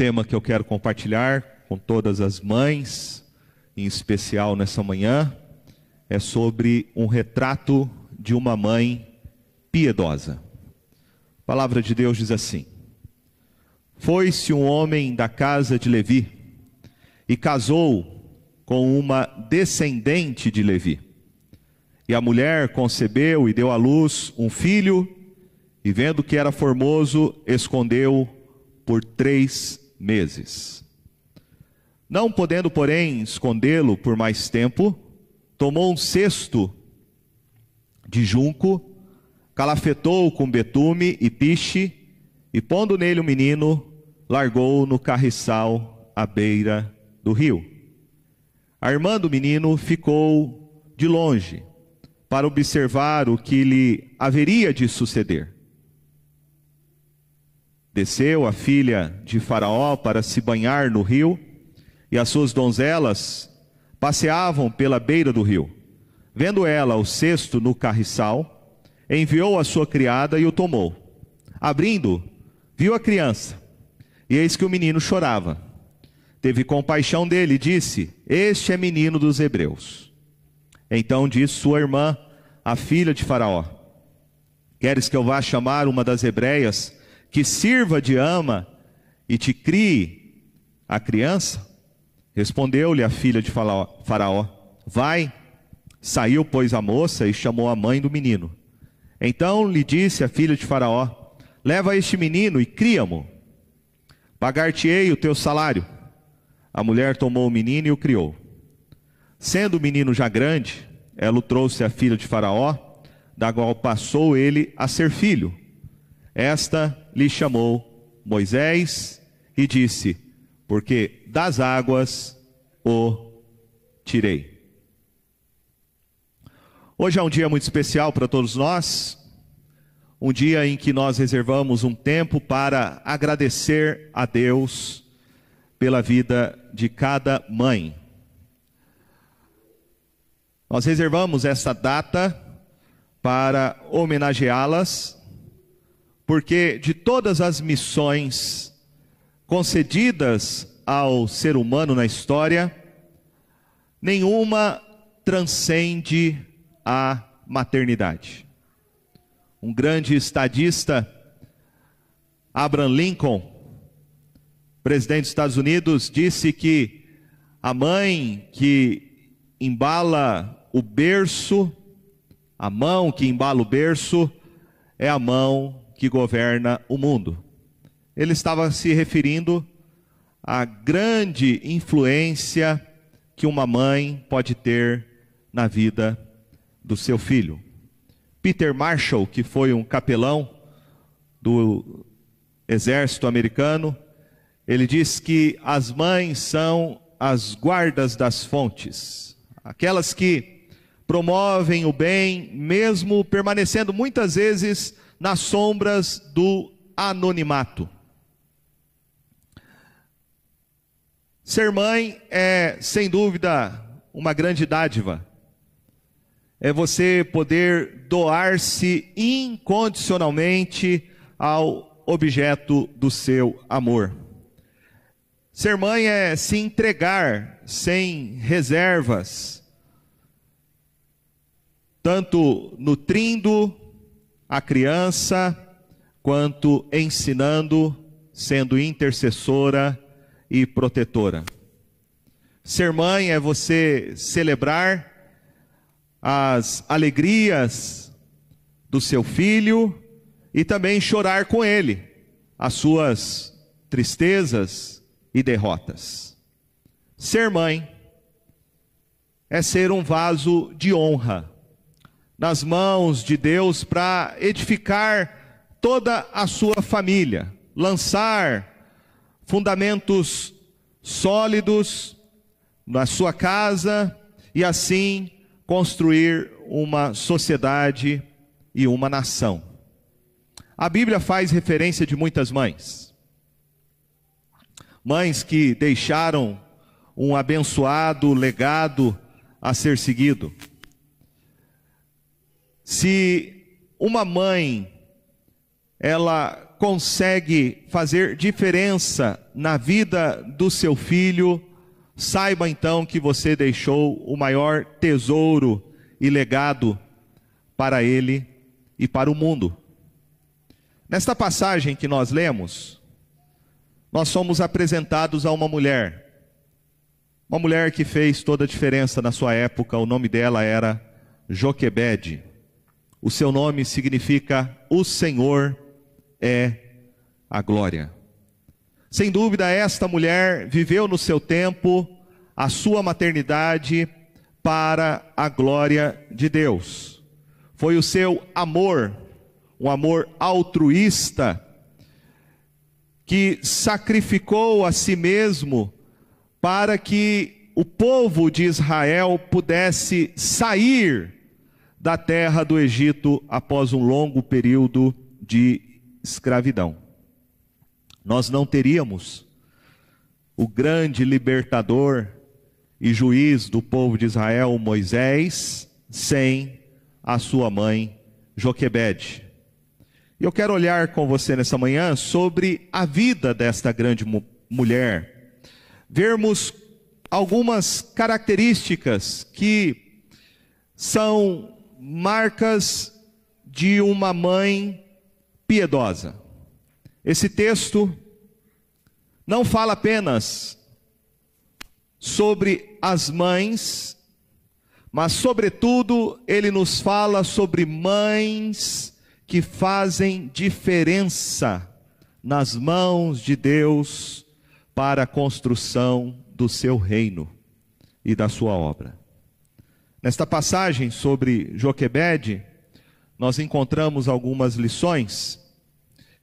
tema que eu quero compartilhar com todas as mães, em especial nessa manhã, é sobre um retrato de uma mãe piedosa. A palavra de Deus diz assim: Foi-se um homem da casa de Levi e casou com uma descendente de Levi. E a mulher concebeu e deu à luz um filho, e vendo que era formoso, escondeu por três meses. Não podendo, porém, escondê-lo por mais tempo, tomou um cesto de junco, calafetou com betume e piche, e pondo nele o menino, largou no carriçal à beira do rio. A irmã do menino ficou de longe para observar o que lhe haveria de suceder. Desceu a filha de Faraó para se banhar no rio, e as suas donzelas passeavam pela beira do rio. Vendo ela o cesto no carriçal, enviou a sua criada e o tomou. Abrindo, viu a criança, e eis que o menino chorava. Teve compaixão dele e disse: Este é menino dos hebreus. Então disse sua irmã, a filha de Faraó: Queres que eu vá chamar uma das hebreias que sirva de ama e te crie a criança? Respondeu-lhe a filha de Faraó: Vai. Saiu, pois, a moça e chamou a mãe do menino. Então lhe disse a filha de Faraó: Leva este menino e cria-mo. Pagar-te-ei o teu salário. A mulher tomou o menino e o criou. Sendo o menino já grande, ela o trouxe à filha de Faraó, da qual passou ele a ser filho. Esta lhe chamou Moisés e disse: Porque das águas o tirei. Hoje é um dia muito especial para todos nós, um dia em que nós reservamos um tempo para agradecer a Deus pela vida de cada mãe. Nós reservamos essa data para homenageá-las porque de todas as missões concedidas ao ser humano na história, nenhuma transcende a maternidade. Um grande estadista, Abraham Lincoln, presidente dos Estados Unidos, disse que a mãe que embala o berço, a mão que embala o berço, é a mão que governa o mundo. Ele estava se referindo à grande influência que uma mãe pode ter na vida do seu filho. Peter Marshall, que foi um capelão do exército americano, ele diz que as mães são as guardas das fontes, aquelas que promovem o bem, mesmo permanecendo muitas vezes nas sombras do anonimato. Ser mãe é, sem dúvida, uma grande dádiva. É você poder doar-se incondicionalmente ao objeto do seu amor. Ser mãe é se entregar sem reservas, tanto nutrindo a criança, quanto ensinando, sendo intercessora e protetora. Ser mãe é você celebrar as alegrias do seu filho e também chorar com ele as suas tristezas e derrotas. Ser mãe é ser um vaso de honra nas mãos de Deus para edificar toda a sua família, lançar fundamentos sólidos na sua casa e assim construir uma sociedade e uma nação. A Bíblia faz referência de muitas mães. Mães que deixaram um abençoado legado a ser seguido. Se uma mãe ela consegue fazer diferença na vida do seu filho, saiba então que você deixou o maior tesouro e legado para ele e para o mundo. Nesta passagem que nós lemos, nós somos apresentados a uma mulher, uma mulher que fez toda a diferença na sua época, o nome dela era Joquebede. O seu nome significa o Senhor é a glória. Sem dúvida, esta mulher viveu no seu tempo a sua maternidade para a glória de Deus. Foi o seu amor, um amor altruísta, que sacrificou a si mesmo para que o povo de Israel pudesse sair da terra do Egito após um longo período de escravidão. Nós não teríamos o grande libertador e juiz do povo de Israel, Moisés, sem a sua mãe Joquebede. E eu quero olhar com você nessa manhã sobre a vida desta grande mu mulher, vermos algumas características que são marcas de uma mãe piedosa. Esse texto não fala apenas sobre as mães, mas, sobretudo, ele nos fala sobre mães que fazem diferença nas mãos de Deus para a construção do seu reino e da sua obra. Nesta passagem sobre Joquebede, nós encontramos algumas lições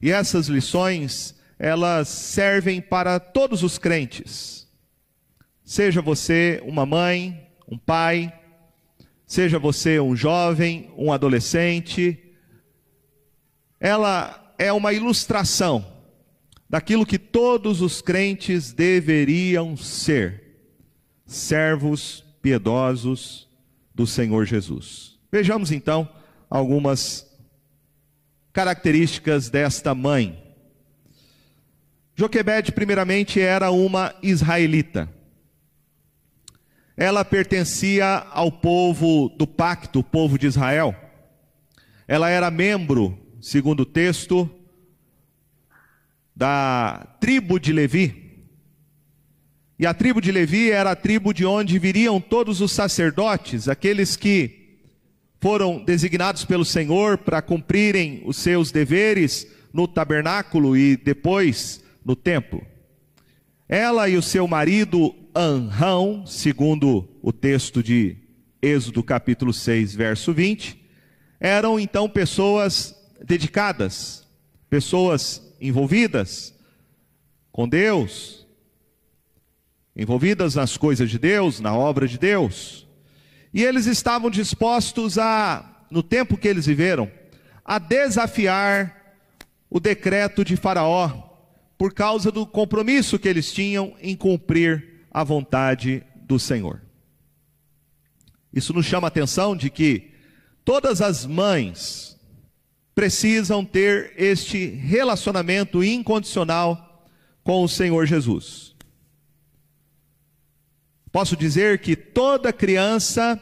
e essas lições, elas servem para todos os crentes. Seja você uma mãe, um pai, seja você um jovem, um adolescente, ela é uma ilustração daquilo que todos os crentes deveriam ser: servos piedosos do Senhor Jesus. Vejamos então algumas características desta mãe. Joquebede, primeiramente, era uma israelita. Ela pertencia ao povo do pacto, o povo de Israel. Ela era membro, segundo o texto, da tribo de Levi. E a tribo de Levi era a tribo de onde viriam todos os sacerdotes, aqueles que foram designados pelo Senhor para cumprirem os seus deveres no tabernáculo e depois no templo. Ela e o seu marido Anrão, segundo o texto de Êxodo capítulo 6, verso 20, eram então pessoas dedicadas, pessoas envolvidas com Deus, envolvidas nas coisas de Deus, na obra de Deus. E eles estavam dispostos a, no tempo que eles viveram, a desafiar o decreto de Faraó, por causa do compromisso que eles tinham em cumprir a vontade do Senhor. Isso nos chama a atenção de que todas as mães precisam ter este relacionamento incondicional com o Senhor Jesus. Posso dizer que toda criança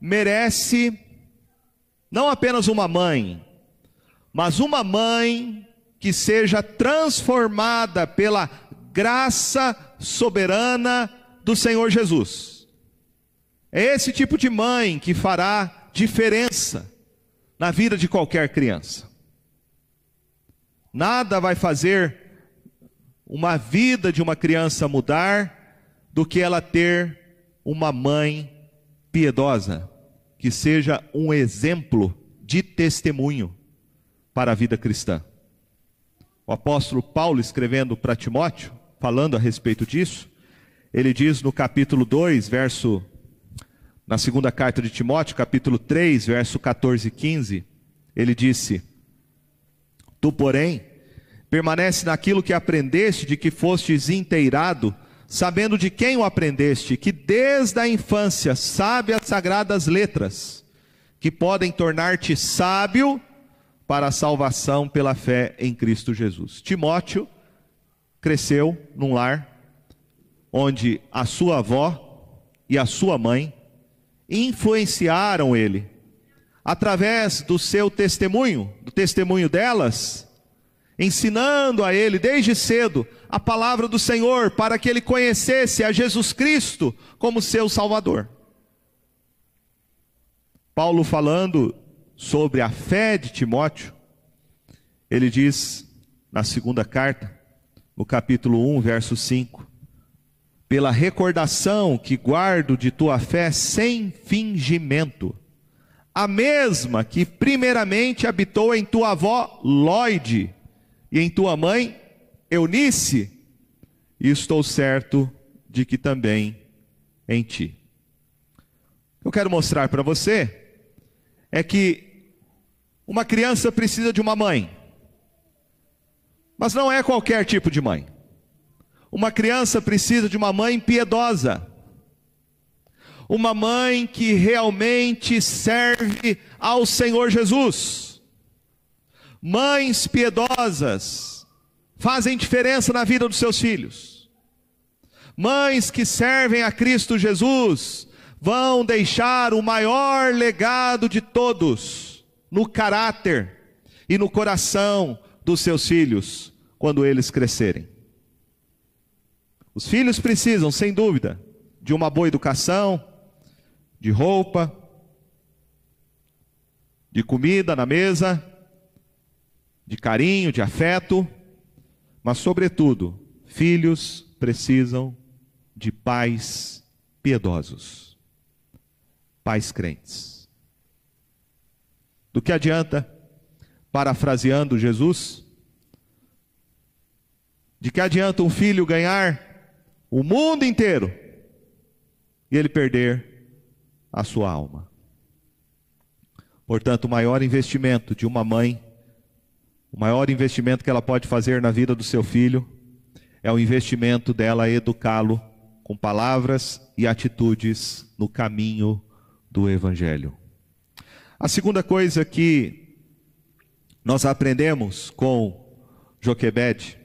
merece não apenas uma mãe, mas uma mãe que seja transformada pela graça soberana do Senhor Jesus. É esse tipo de mãe que fará diferença na vida de qualquer criança. Nada vai fazer uma vida de uma criança mudar do que ela ter uma mãe piedosa, que seja um exemplo de testemunho para a vida cristã. O apóstolo Paulo, escrevendo para Timóteo, falando a respeito disso, ele diz no capítulo 2, verso, na segunda carta de Timóteo, capítulo 3, verso 14 e 15, ele disse: Tu, porém, permanece naquilo que aprendeste, de que fostes inteirado, sabendo de quem o aprendeste, que desde a infância sabe as sagradas letras, que podem tornar-te sábio para a salvação pela fé em Cristo Jesus. Timóteo cresceu num lar onde a sua avó e a sua mãe influenciaram ele através do seu testemunho, do testemunho delas, ensinando a ele desde cedo a palavra do Senhor para que ele conhecesse a Jesus Cristo como seu Salvador. Paulo falando sobre a fé de Timóteo, ele diz na segunda carta, no capítulo 1, verso 5: Pela recordação que guardo de tua fé sem fingimento, a mesma que primeiramente habitou em tua avó Lloyd e em tua mãe Eunice, e estou certo de que também em ti. Eu quero mostrar para você é que uma criança precisa de uma mãe, mas não é qualquer tipo de mãe. Uma criança precisa de uma mãe piedosa, uma mãe que realmente serve ao Senhor Jesus. Mães piedosas fazem diferença na vida dos seus filhos. Mães que servem a Cristo Jesus vão deixar o maior legado de todos no caráter e no coração dos seus filhos quando eles crescerem. Os filhos precisam, sem dúvida, de uma boa educação, de roupa, de comida na mesa, de carinho, de afeto, mas, sobretudo, filhos precisam de pais piedosos pais crentes. Do que adianta, parafraseando Jesus, de que adianta um filho ganhar o mundo inteiro e ele perder a sua alma? Portanto, o maior investimento de uma mãe, o maior investimento que ela pode fazer na vida do seu filho, é o investimento dela educá-lo com palavras e atitudes no caminho do Evangelho. A segunda coisa que nós aprendemos com Joquebede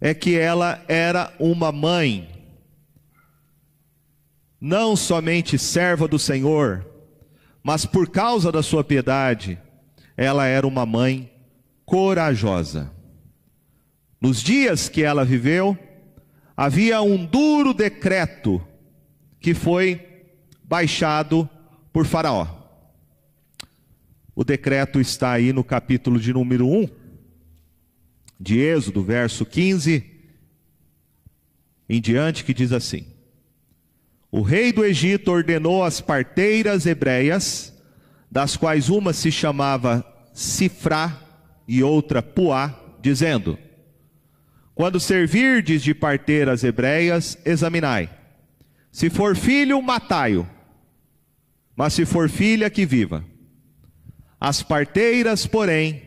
é que ela era uma mãe, não somente serva do Senhor, mas por causa da sua piedade, ela era uma mãe corajosa. Nos dias que ela viveu, havia um duro decreto que foi baixado por Faraó. O decreto está aí no capítulo de número 1 de Êxodo, verso 15 em diante, que diz assim: O rei do Egito ordenou as parteiras hebreias, das quais uma se chamava Sifrá e outra Puá, dizendo: Quando servirdes de parteiras hebreias, examinai. Se for filho, matai-o mas se for filha, que viva. As parteiras, porém,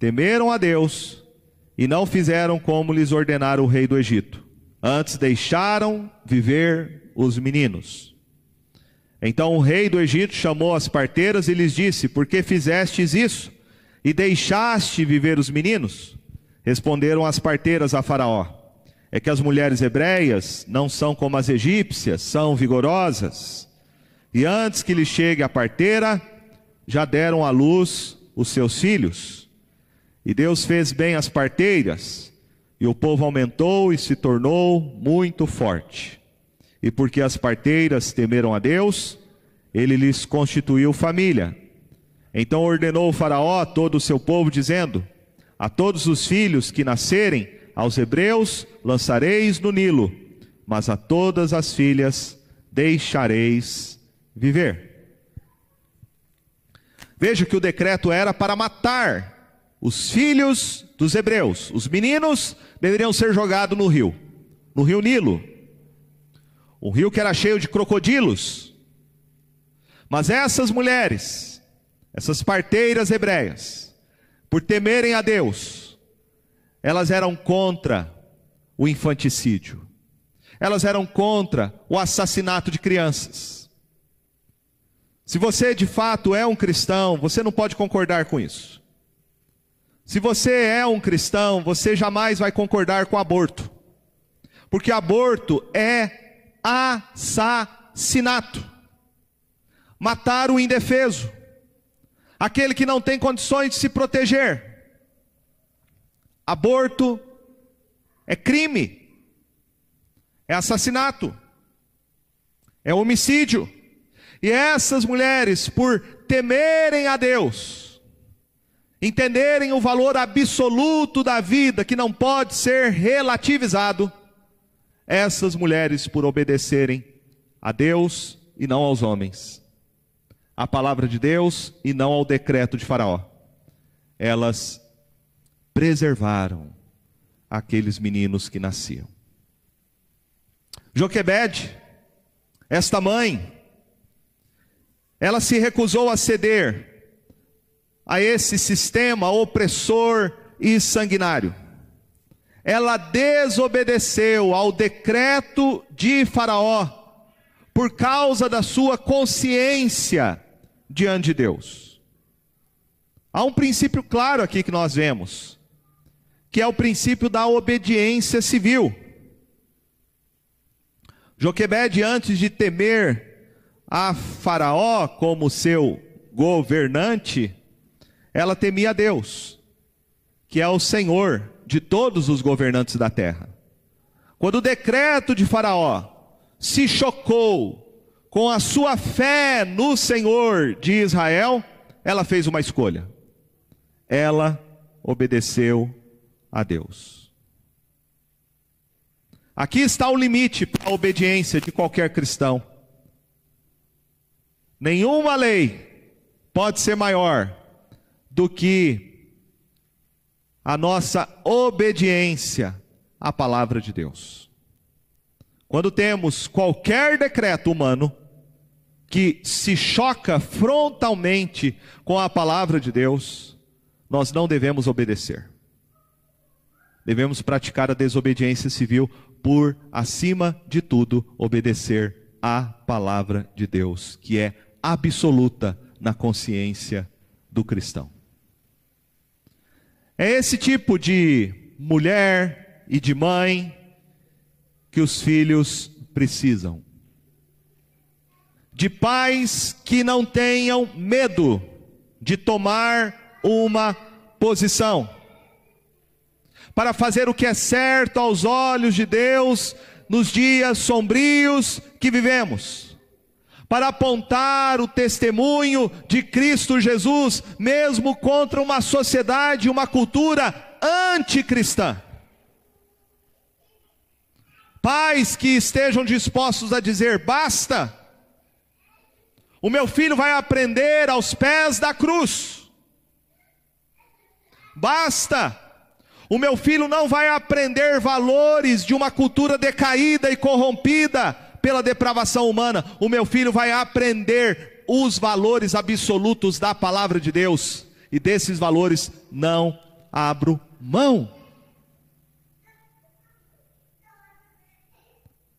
temeram a Deus e não fizeram como lhes ordenara o rei do Egito. Antes deixaram viver os meninos. Então o rei do Egito chamou as parteiras e lhes disse: Por que fizestes isso e deixaste viver os meninos? Responderam as parteiras a Faraó: É que as mulheres hebreias não são como as egípcias, são vigorosas e antes que lhe chegue a parteira, já deram à luz os seus filhos. E Deus fez bem as parteiras, e o povo aumentou e se tornou muito forte. E porque as parteiras temeram a Deus, ele lhes constituiu família. Então ordenou o Faraó a todo o seu povo, dizendo: A todos os filhos que nascerem aos hebreus lançareis no Nilo, mas a todas as filhas deixareis viver. Veja que o decreto era para matar os filhos dos hebreus. Os meninos deveriam ser jogados no rio, no rio Nilo. Um rio que era cheio de crocodilos. Mas essas mulheres, essas parteiras hebreias, por temerem a Deus, elas eram contra o infanticídio. Elas eram contra o assassinato de crianças. Se você de fato é um cristão, você não pode concordar com isso. Se você é um cristão, você jamais vai concordar com aborto. Porque aborto é assassinato. Matar o indefeso. Aquele que não tem condições de se proteger. Aborto é crime. É assassinato. É homicídio. E essas mulheres, por temerem a Deus, entenderem o valor absoluto da vida, que não pode ser relativizado, essas mulheres, por obedecerem a Deus e não aos homens, a palavra de Deus e não ao decreto de Faraó, elas preservaram aqueles meninos que nasciam. Joquebede, esta mãe, ela se recusou a ceder a esse sistema opressor e sanguinário. Ela desobedeceu ao decreto de Faraó por causa da sua consciência diante de Deus. Há um princípio claro aqui que nós vemos, que é o princípio da obediência civil. Joquebede, antes de temer a Faraó como seu governante, ela temia a Deus, que é o Senhor de todos os governantes da terra. Quando o decreto de Faraó se chocou com a sua fé no Senhor de Israel, ela fez uma escolha. Ela obedeceu a Deus. Aqui está o limite para a obediência de qualquer cristão. Nenhuma lei pode ser maior do que a nossa obediência à palavra de Deus. Quando temos qualquer decreto humano que se choca frontalmente com a palavra de Deus, nós não devemos obedecer. Devemos praticar a desobediência civil por, acima de tudo, obedecer à palavra de Deus, que é absoluta na consciência do cristão. É esse tipo de mulher e de mãe que os filhos precisam. De pais que não tenham medo de tomar uma posição, para fazer o que é certo aos olhos de Deus nos dias sombrios que vivemos para apontar o testemunho de Cristo Jesus, mesmo contra uma sociedade, uma cultura anticristã. Pais que estejam dispostos a dizer: basta, o meu filho vai aprender aos pés da cruz. Basta, o meu filho não vai aprender valores de uma cultura decaída e corrompida, pela depravação humana, o meu filho vai aprender os valores absolutos da palavra de Deus, e desses valores não abro mão.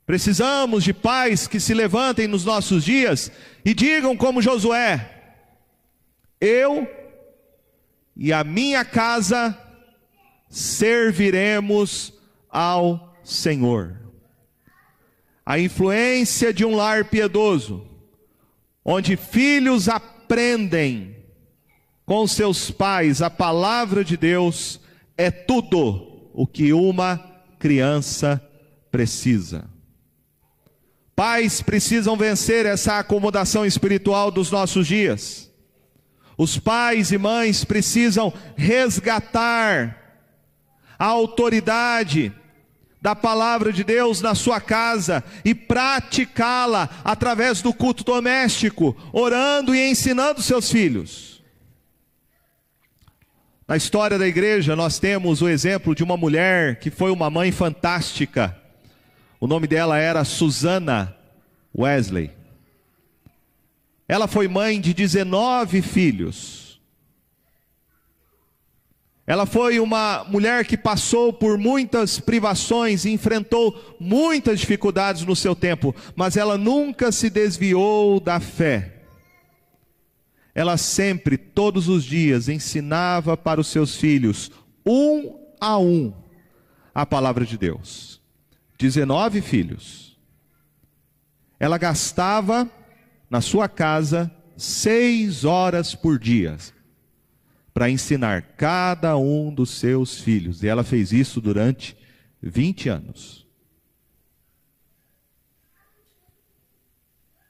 Precisamos de pais que se levantem nos nossos dias e digam como Josué: Eu e a minha casa serviremos ao Senhor a influência de um lar piedoso, onde filhos aprendem com seus pais a palavra de Deus, é tudo o que uma criança precisa. Pais precisam vencer essa acomodação espiritual dos nossos dias. Os pais e mães precisam resgatar a autoridade da palavra de Deus na sua casa e praticá-la através do culto doméstico, orando e ensinando seus filhos. Na história da igreja, nós temos o exemplo de uma mulher que foi uma mãe fantástica. O nome dela era Susana Wesley. Ela foi mãe de 19 filhos. Ela foi uma mulher que passou por muitas privações e enfrentou muitas dificuldades no seu tempo, mas ela nunca se desviou da fé. ela sempre, todos os dias, ensinava para os seus filhos, um a um, a palavra de Deus. 19 filhos. Ela gastava na sua casa seis horas por dia para ensinar cada um dos seus filhos. E ela fez isso durante 20 anos.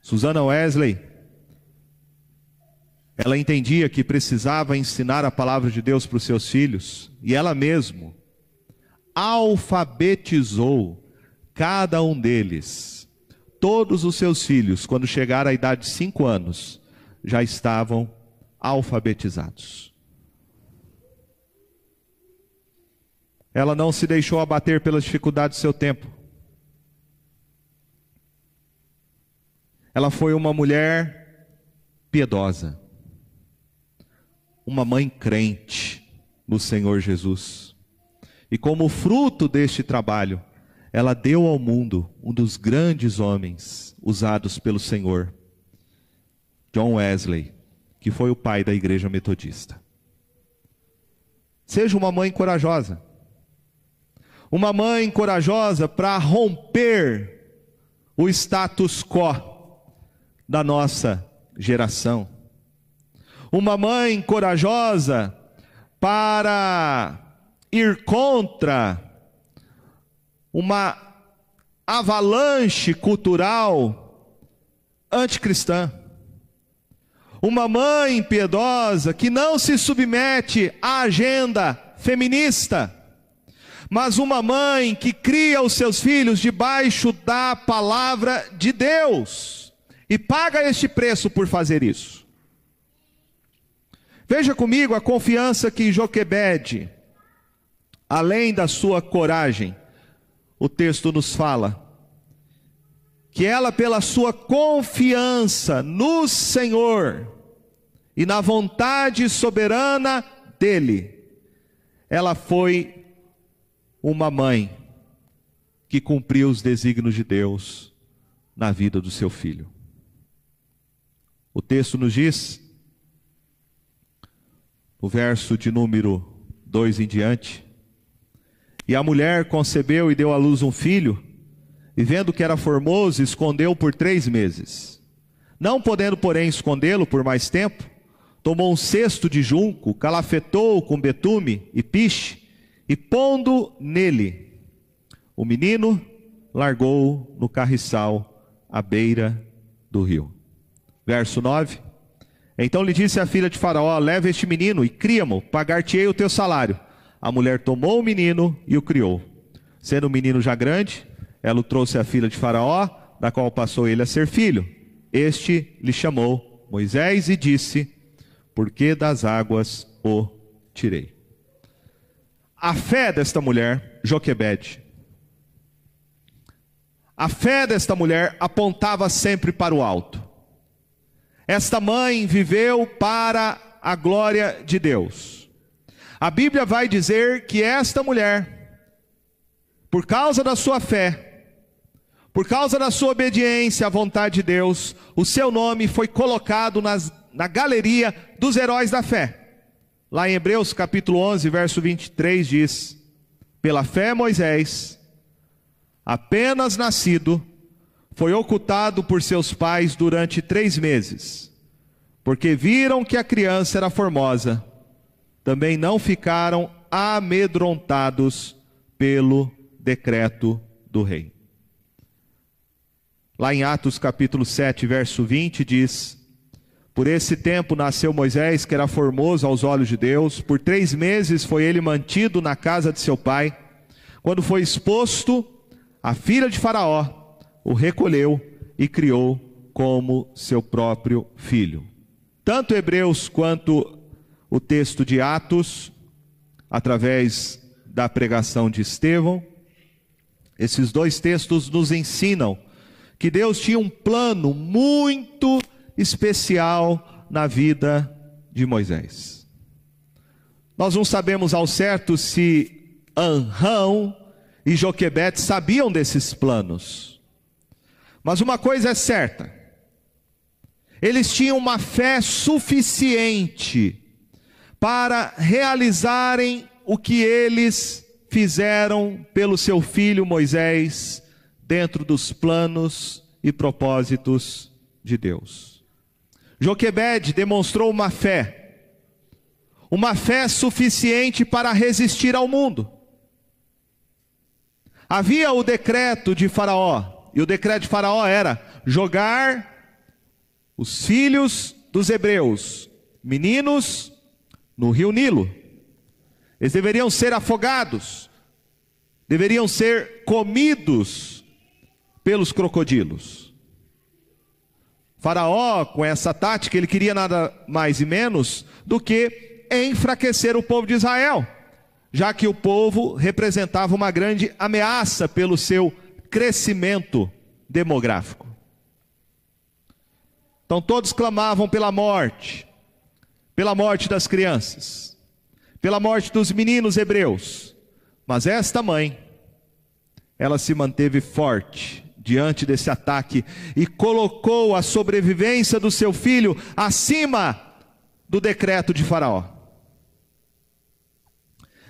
Susana Wesley, ela entendia que precisava ensinar a palavra de Deus para os seus filhos, e ela mesma alfabetizou cada um deles. Todos os seus filhos, quando chegaram à idade de cinco anos, já estavam alfabetizados. Ela não se deixou abater pelas dificuldades do seu tempo. Ela foi uma mulher piedosa, uma mãe crente no Senhor Jesus. E como fruto deste trabalho, ela deu ao mundo um dos grandes homens usados pelo Senhor, John Wesley, que foi o pai da igreja metodista. Seja uma mãe corajosa. Uma mãe corajosa para romper o status quo da nossa geração. Uma mãe corajosa para ir contra uma avalanche cultural anticristã. Uma mãe piedosa que não se submete à agenda feminista, mas uma mãe que cria os seus filhos debaixo da palavra de Deus e paga este preço por fazer isso. Veja comigo a confiança que Joquebede, além da sua coragem, o texto nos fala, que ela, pela sua confiança no Senhor e na vontade soberana dEle, ela foi uma mãe que cumpriu os desígnios de Deus na vida do seu filho. O texto nos diz, no verso de número 2 em diante, e a mulher concebeu e deu à luz um filho, e vendo que era formoso, escondeu por três meses. Não podendo, porém, escondê-lo por mais tempo, tomou um cesto de junco, calafetou com betume e piche, e pondo nele, o menino largou no carriçal à beira do rio. Verso 9. Então lhe disse a filha de Faraó: Leva este menino e cria-mo, pagar-te-ei o teu salário. A mulher tomou o menino e o criou. Sendo o menino já grande, ela o trouxe à filha de Faraó, da qual passou ele a ser filho. Este lhe chamou Moisés e disse: Por que das águas o tirei? A fé desta mulher, Joquebede, a fé desta mulher apontava sempre para o alto. Esta mãe viveu para a glória de Deus. A Bíblia vai dizer que esta mulher, por causa da sua fé, por causa da sua obediência à vontade de Deus, o seu nome foi colocado nas, na galeria dos heróis da fé. Lá em Hebreus capítulo 11, verso 23 diz: Pela fé Moisés, apenas nascido, foi ocultado por seus pais durante três meses, porque viram que a criança era formosa. Também não ficaram amedrontados pelo decreto do rei. Lá em Atos capítulo 7, verso 20 diz: Por esse tempo nasceu Moisés, que era formoso aos olhos de Deus. Por três meses foi ele mantido na casa de seu pai. Quando foi exposto, a filha de Faraó o recolheu e criou como seu próprio filho. Tanto Hebreus quanto o texto de Atos, através da pregação de Estevão, esses dois textos nos ensinam que Deus tinha um plano muito especial na vida de Moisés. Nós não sabemos ao certo se Anrão e Joquebete sabiam desses planos. Mas uma coisa é certa: eles tinham uma fé suficiente para realizarem o que eles fizeram pelo seu filho Moisés, dentro dos planos e propósitos de Deus. Joquebed demonstrou uma fé, uma fé suficiente para resistir ao mundo. Havia o decreto de Faraó, e o decreto de Faraó era jogar os filhos dos hebreus, meninos, no rio Nilo. Eles deveriam ser afogados, deveriam ser comidos pelos crocodilos. Faraó, com essa tática, ele queria nada mais e menos do que enfraquecer o povo de Israel, já que o povo representava uma grande ameaça pelo seu crescimento demográfico. Então todos clamavam pela morte, pela morte das crianças, pela morte dos meninos hebreus. Mas esta mãe, ela se manteve forte diante desse ataque e colocou a sobrevivência do seu filho acima do decreto de Faraó.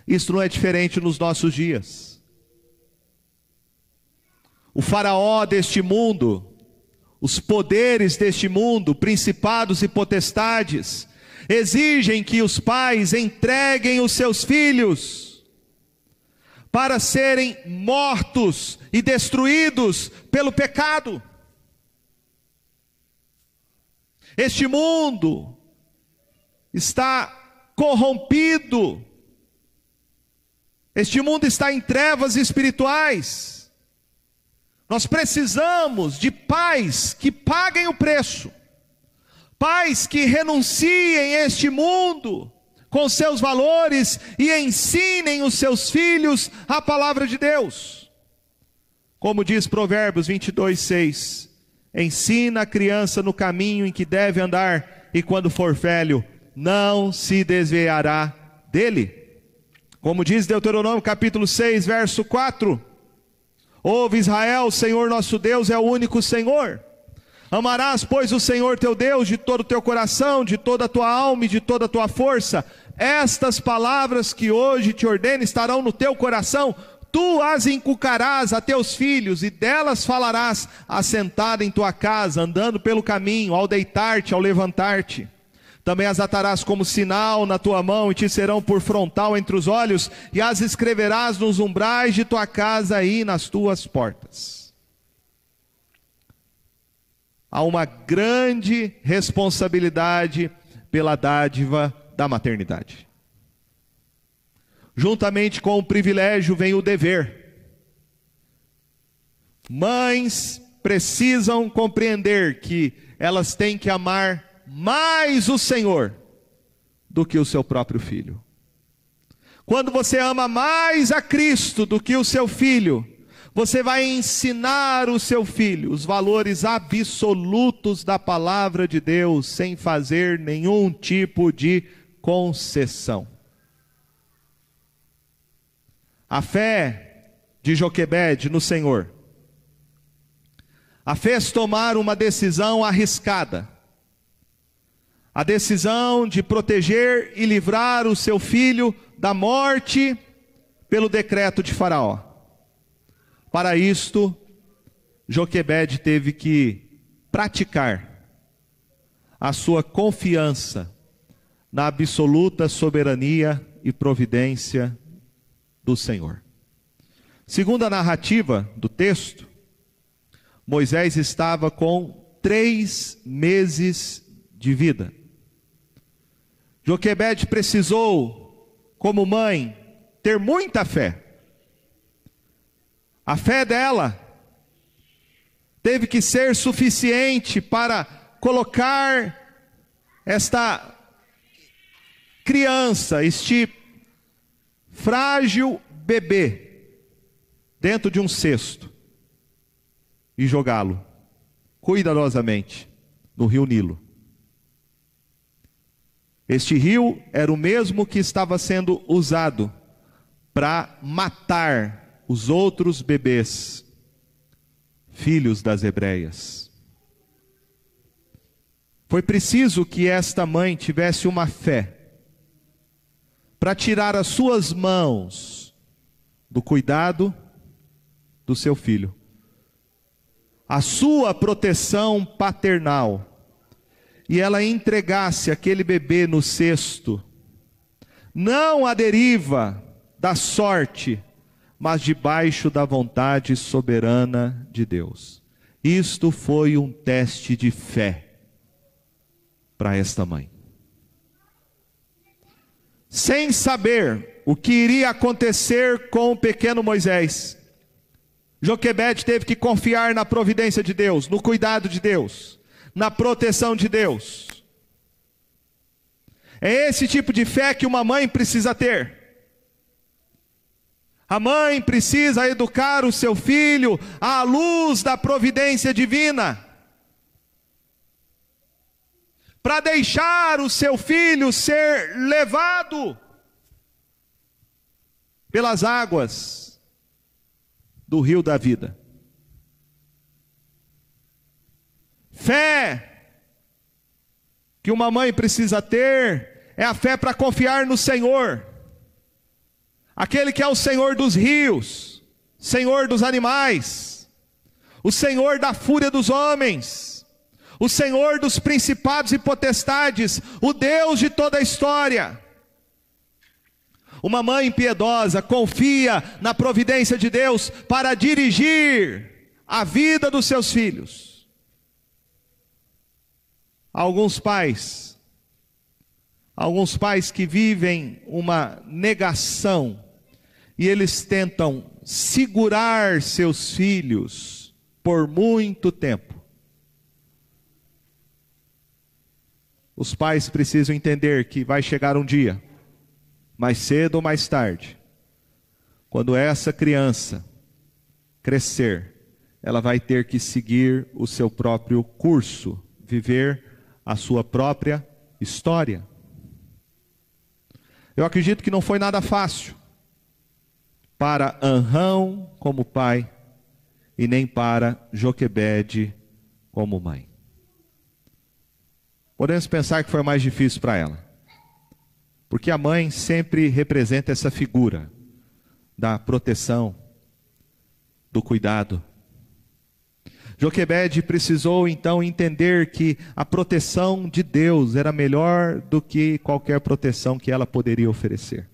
Isso não é diferente nos nossos dias. O Faraó deste mundo, os poderes deste mundo, principados e potestades, exigem que os pais entreguem os seus filhos para serem mortos e destruídos pelo pecado. Este mundo está corrompido, este mundo está em trevas espirituais. Nós precisamos de pais que paguem o preço, pais que renunciem este mundo com seus valores e ensinem os seus filhos a palavra de Deus. Como diz Provérbios 22, 6: Ensina a criança no caminho em que deve andar, e quando for velho, não se desviará dele. Como diz Deuteronômio capítulo 6, verso 4. Ouve Israel, o Senhor nosso Deus é o único Senhor. Amarás, pois, o Senhor teu Deus de todo o teu coração, de toda a tua alma e de toda a tua força. Estas palavras que hoje te ordeno estarão no teu coração, tu as inculcarás a teus filhos, e delas falarás, assentado em tua casa, andando pelo caminho, ao deitar-te, ao levantar-te. Também as atarás como sinal na tua mão e te serão por frontal entre os olhos, e as escreverás nos umbrais de tua casa e nas tuas portas. Há uma grande responsabilidade pela dádiva da maternidade. Juntamente com o privilégio vem o dever. Mães precisam compreender que elas têm que amar mais o Senhor do que o seu próprio filho. Quando você ama mais a Cristo do que o seu filho, você vai ensinar o seu filho os valores absolutos da palavra de Deus, sem fazer nenhum tipo de concessão. A fé de Joquebed no Senhor a fez tomar uma decisão arriscada a decisão de proteger e livrar o seu filho da morte pelo decreto de Faraó. Para isto, Joquebed teve que praticar a sua confiança na absoluta soberania e providência do Senhor. Segundo a narrativa do texto, Moisés estava com três meses de vida. Joquebed precisou, como mãe, ter muita fé. A fé dela teve que ser suficiente para colocar esta criança, este frágil bebê, dentro de um cesto e jogá-lo cuidadosamente no rio Nilo. Este rio era o mesmo que estava sendo usado para matar os outros bebês, filhos das hebreias. Foi preciso que esta mãe tivesse uma fé para tirar as suas mãos do cuidado do seu filho, a sua proteção paternal, e ela entregasse aquele bebê no cesto, não à deriva da sorte, mas debaixo da vontade soberana de Deus. Isto foi um teste de fé para esta mãe. Sem saber o que iria acontecer com o pequeno Moisés, Joquebede teve que confiar na providência de Deus, no cuidado de Deus, na proteção de Deus. É esse tipo de fé que uma mãe precisa ter. A mãe precisa educar o seu filho à luz da providência divina. Para deixar o seu filho ser levado pelas águas do rio da vida. Fé que uma mãe precisa ter é a fé para confiar no Senhor aquele que é o Senhor dos rios, Senhor dos animais, o Senhor da fúria dos homens, o Senhor dos principados e potestades, o Deus de toda a história. Uma mãe piedosa confia na providência de Deus para dirigir a vida dos seus filhos. Alguns pais, alguns pais que vivem uma negação e eles tentam segurar seus filhos por muito tempo. Os pais precisam entender que vai chegar um dia, mais cedo ou mais tarde, quando essa criança crescer, ela vai ter que seguir o seu próprio curso, viver a sua própria história. Eu acredito que não foi nada fácil para Anrão como pai e nem para Joquebede como mãe. Podemos pensar que foi mais difícil para ela, porque a mãe sempre representa essa figura da proteção, do cuidado. Joquebede precisou então entender que a proteção de Deus era melhor do que qualquer proteção que ela poderia oferecer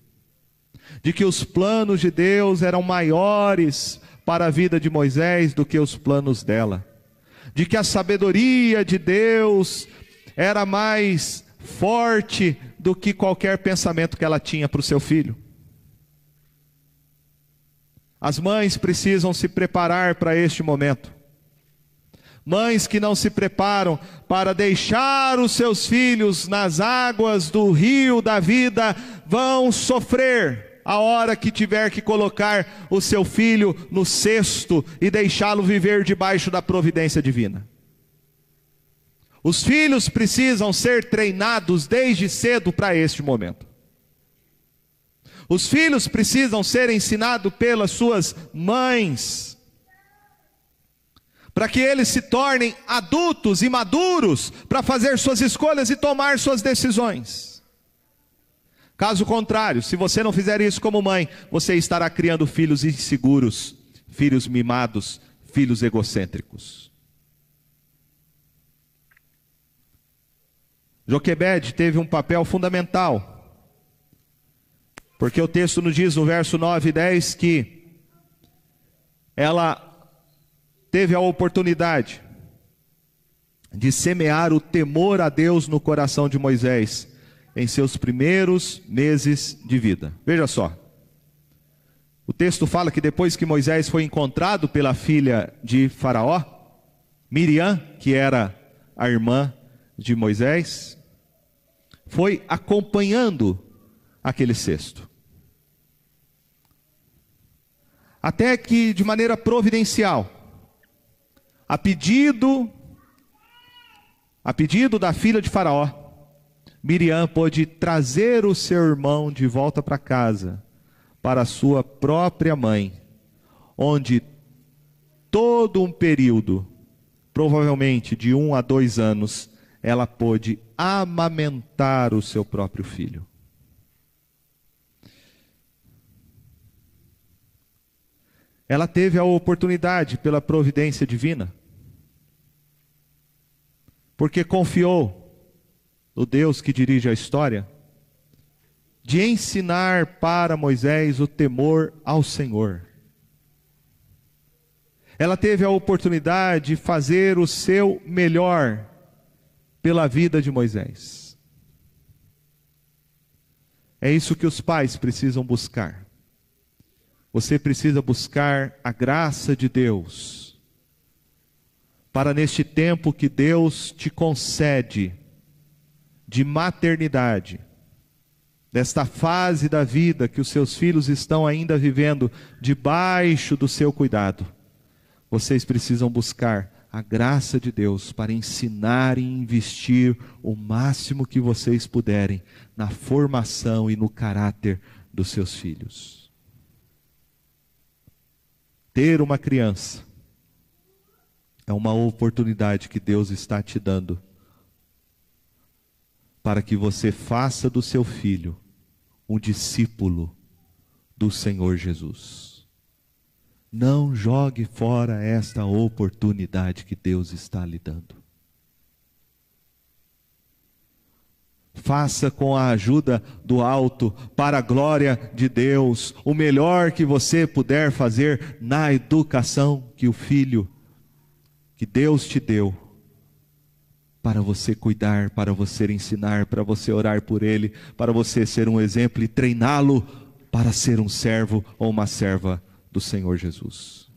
de que os planos de Deus eram maiores para a vida de Moisés do que os planos dela, de que a sabedoria de Deus era mais forte do que qualquer pensamento que ela tinha para o seu filho. As mães precisam se preparar para este momento. Mães que não se preparam para deixar os seus filhos nas águas do rio da vida vão sofrer a hora que tiver que colocar o seu filho no cesto e deixá-lo viver debaixo da providência divina. Os filhos precisam ser treinados desde cedo para este momento. Os filhos precisam ser ensinados pelas suas mães, para que eles se tornem adultos e maduros para fazer suas escolhas e tomar suas decisões. Caso contrário, se você não fizer isso como mãe, você estará criando filhos inseguros, filhos mimados, filhos egocêntricos. Joquebed teve um papel fundamental, porque o texto nos diz no verso 9 e 10 que ela teve a oportunidade de semear o temor a Deus no coração de Moisés em seus primeiros meses de vida. Veja só. O texto fala que depois que Moisés foi encontrado pela filha de Faraó, Miriam, que era a irmã de Moisés, foi acompanhando aquele cesto. Até que, de maneira providencial, a pedido, a pedido da filha de Faraó, Miriam pôde trazer o seu irmão de volta para casa, para sua própria mãe, onde todo um período, provavelmente de um a dois anos, ela pôde amamentar o seu próprio filho. Ela teve a oportunidade pela providência divina, porque confiou no Deus que dirige a história, de ensinar para Moisés o temor ao Senhor. Ela teve a oportunidade de fazer o seu melhor pela vida de Moisés. É isso que os pais precisam buscar. Você precisa buscar a graça de Deus, para neste tempo que Deus te concede de maternidade, desta fase da vida que os seus filhos estão ainda vivendo debaixo do seu cuidado, vocês precisam buscar a graça de Deus para ensinar e investir o máximo que vocês puderem na formação e no caráter dos seus filhos. Ter uma criança é uma oportunidade que Deus está te dando para que você faça do seu filho um discípulo do Senhor Jesus. Não jogue fora esta oportunidade que Deus está lhe dando. Faça com a ajuda do alto, para a glória de Deus, o melhor que você puder fazer na educação que o filho, que Deus te deu, para você cuidar, para você ensinar, para você orar por ele, para você ser um exemplo e treiná-lo para ser um servo ou uma serva do Senhor Jesus.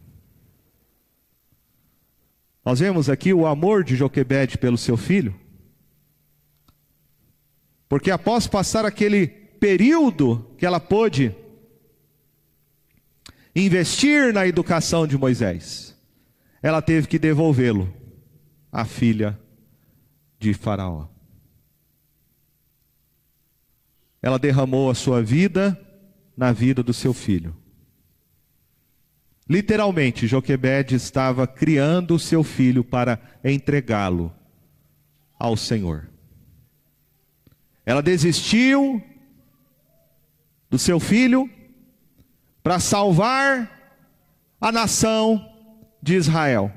Nós vemos aqui o amor de Joquebede pelo seu filho, porque após passar aquele período que ela pôde investir na educação de Moisés, ela teve que devolvê-lo à filha de Faraó. Ela derramou a sua vida na vida do seu filho. Literalmente, Joquebede estava criando o seu filho para entregá-lo ao Senhor. Ela desistiu do seu filho para salvar a nação de Israel.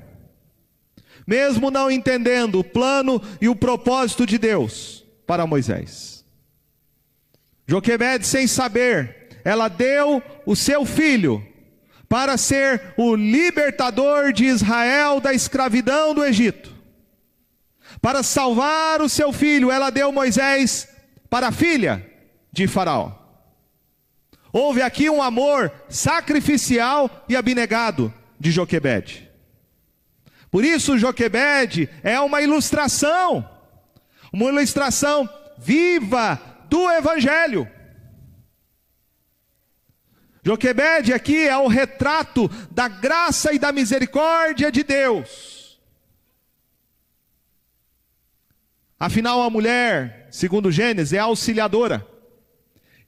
Mesmo não entendendo o plano e o propósito de Deus para Moisés. Joquebede, sem saber, ela deu o seu filho para ser o libertador de Israel da escravidão do Egito. Para salvar o seu filho, ela deu Moisés para a filha de Faraó. Houve aqui um amor sacrificial e abnegado de Joquebede. Por isso, Joquebede é uma ilustração, uma ilustração viva do Evangelho. Joquebede aqui é o retrato da graça e da misericórdia de Deus. Afinal, a mulher, segundo Gênesis, é auxiliadora.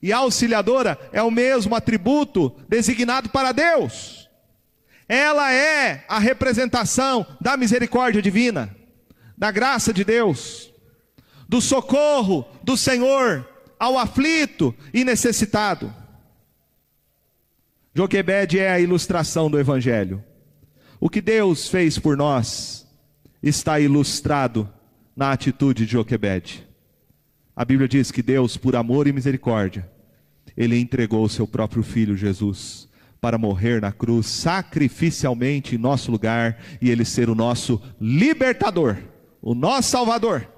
E auxiliadora é o mesmo atributo designado para Deus. Ela é a representação da misericórdia divina, da graça de Deus, do socorro do Senhor ao aflito e necessitado. Joquebede é a ilustração do Evangelho. O que Deus fez por nós está ilustrado na atitude de Joquebede. A Bíblia diz que Deus, por amor e misericórdia, ele entregou o seu próprio filho Jesus para morrer na cruz sacrificialmente em nosso lugar e ele ser o nosso libertador, o nosso salvador.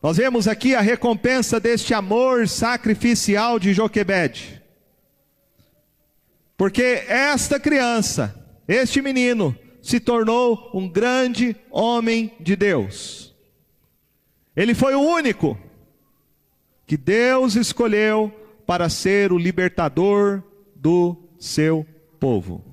Nós vemos aqui a recompensa deste amor sacrificial de Joquebede. Porque esta criança, este menino, se tornou um grande homem de Deus. Ele foi o único que Deus escolheu para ser o libertador do seu povo.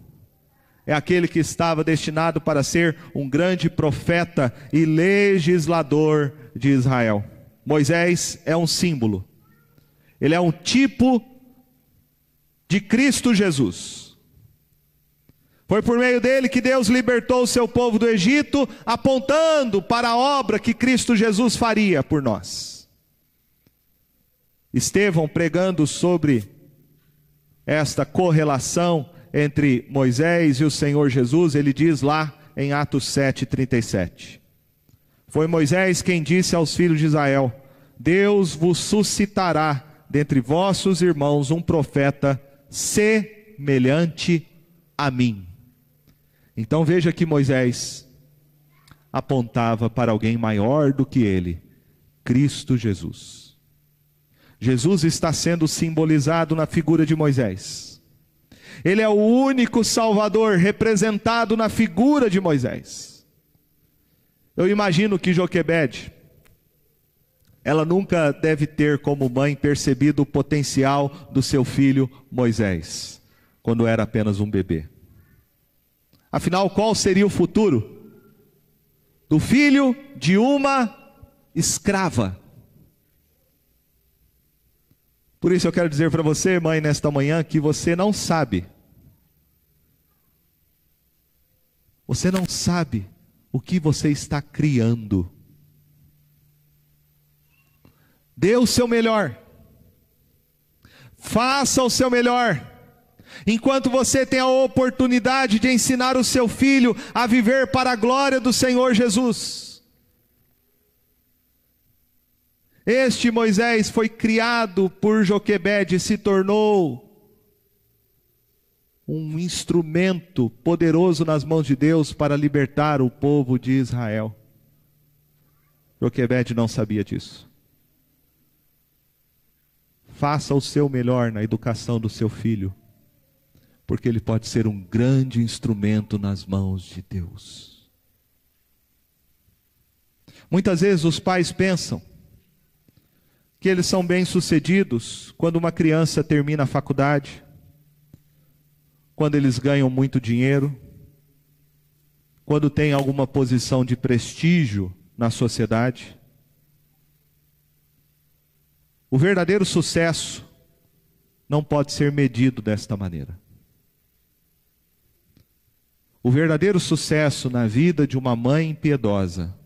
É aquele que estava destinado para ser um grande profeta e legislador de Israel. Moisés é um símbolo, ele é um tipo de Cristo Jesus. Foi por meio dele que Deus libertou o seu povo do Egito, apontando para a obra que Cristo Jesus faria por nós. Estevão pregando sobre esta correlação entre Moisés e o Senhor Jesus, ele diz lá em Atos 7:37. Foi Moisés quem disse aos filhos de Israel: Deus vos suscitará dentre vossos irmãos um profeta semelhante a mim. Então veja que Moisés apontava para alguém maior do que ele, Cristo Jesus. Jesus está sendo simbolizado na figura de Moisés. Ele é o único Salvador representado na figura de Moisés. Eu imagino que Joquebede, ela nunca deve ter como mãe percebido o potencial do seu filho Moisés, quando era apenas um bebê. Afinal, qual seria o futuro do filho de uma escrava? Por isso eu quero dizer para você, mãe, nesta manhã, que você não sabe. Você não sabe o que você está criando. Dê o seu melhor. Faça o seu melhor. Enquanto você tem a oportunidade de ensinar o seu filho a viver para a glória do Senhor Jesus. Este Moisés foi criado por Joquebede e se tornou um instrumento poderoso nas mãos de Deus para libertar o povo de Israel. Joquebede não sabia disso. Faça o seu melhor na educação do seu filho porque ele pode ser um grande instrumento nas mãos de Deus. Muitas vezes os pais pensam que eles são bem-sucedidos quando uma criança termina a faculdade, quando eles ganham muito dinheiro, quando tem alguma posição de prestígio na sociedade. O verdadeiro sucesso não pode ser medido desta maneira. O verdadeiro sucesso na vida de uma mãe piedosa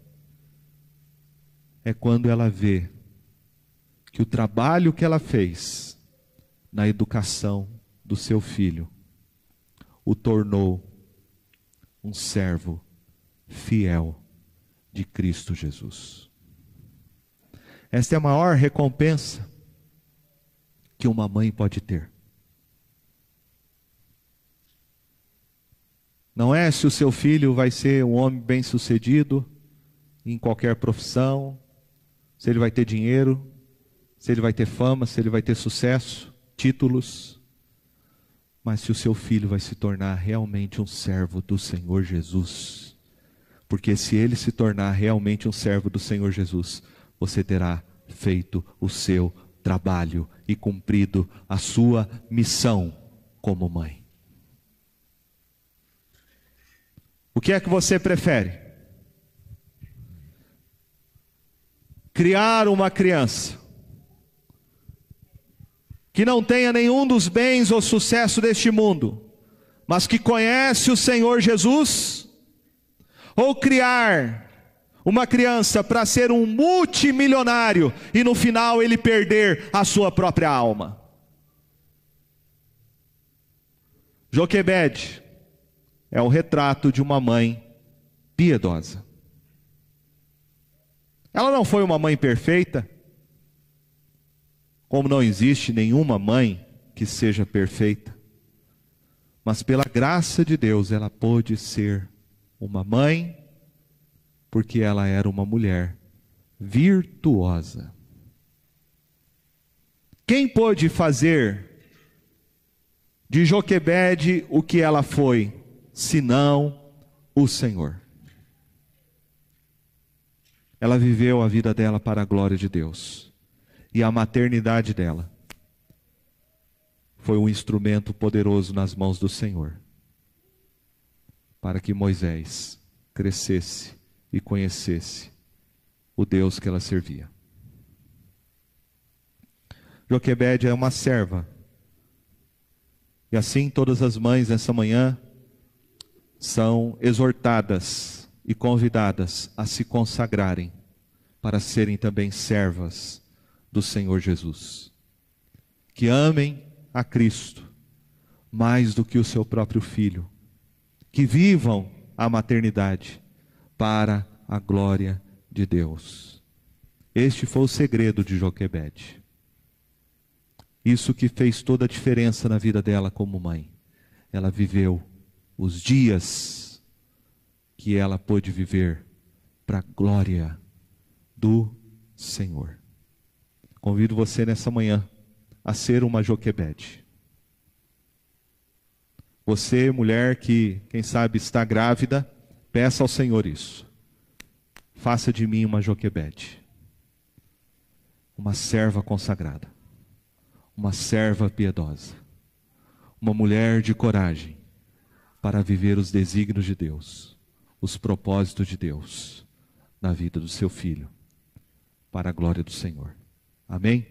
é quando ela vê que o trabalho que ela fez na educação do seu filho o tornou um servo fiel de Cristo Jesus. Esta é a maior recompensa que uma mãe pode ter. Não é se o seu filho vai ser um homem bem-sucedido em qualquer profissão, se ele vai ter dinheiro, se ele vai ter fama, se ele vai ter sucesso, títulos, mas se o seu filho vai se tornar realmente um servo do Senhor Jesus. Porque se ele se tornar realmente um servo do Senhor Jesus, você terá feito o seu trabalho e cumprido a sua missão como mãe. O que é que você prefere? Criar uma criança que não tenha nenhum dos bens ou sucesso deste mundo, mas que conhece o Senhor Jesus? Ou criar uma criança para ser um multimilionário e no final ele perder a sua própria alma? Joquebede é o retrato de uma mãe piedosa. Ela não foi uma mãe perfeita, como não existe nenhuma mãe que seja perfeita, mas pela graça de Deus ela pôde ser uma mãe, porque ela era uma mulher virtuosa. Quem pôde fazer de Joquebede o que ela foi? senão o Senhor. Ela viveu a vida dela para a glória de Deus. E a maternidade dela foi um instrumento poderoso nas mãos do Senhor. Para que Moisés crescesse e conhecesse o Deus que ela servia. Joquebede é uma serva. E assim todas as mães nessa manhã são exortadas e convidadas a se consagrarem para serem também servas do Senhor Jesus. Que amem a Cristo mais do que o seu próprio filho. Que vivam a maternidade para a glória de Deus. Este foi o segredo de Joquebede. Isso que fez toda a diferença na vida dela como mãe. Ela viveu os dias que ela pôde viver para a glória do Senhor. Convido você nessa manhã a ser uma Joquebede. Você, mulher que, quem sabe, está grávida, peça ao Senhor isso. Faça de mim uma Joquebede, uma serva consagrada, uma serva piedosa, uma mulher de coragem para viver os desígnios de Deus, os propósitos de Deus na vida do seu filho, para a glória do Senhor. Amém?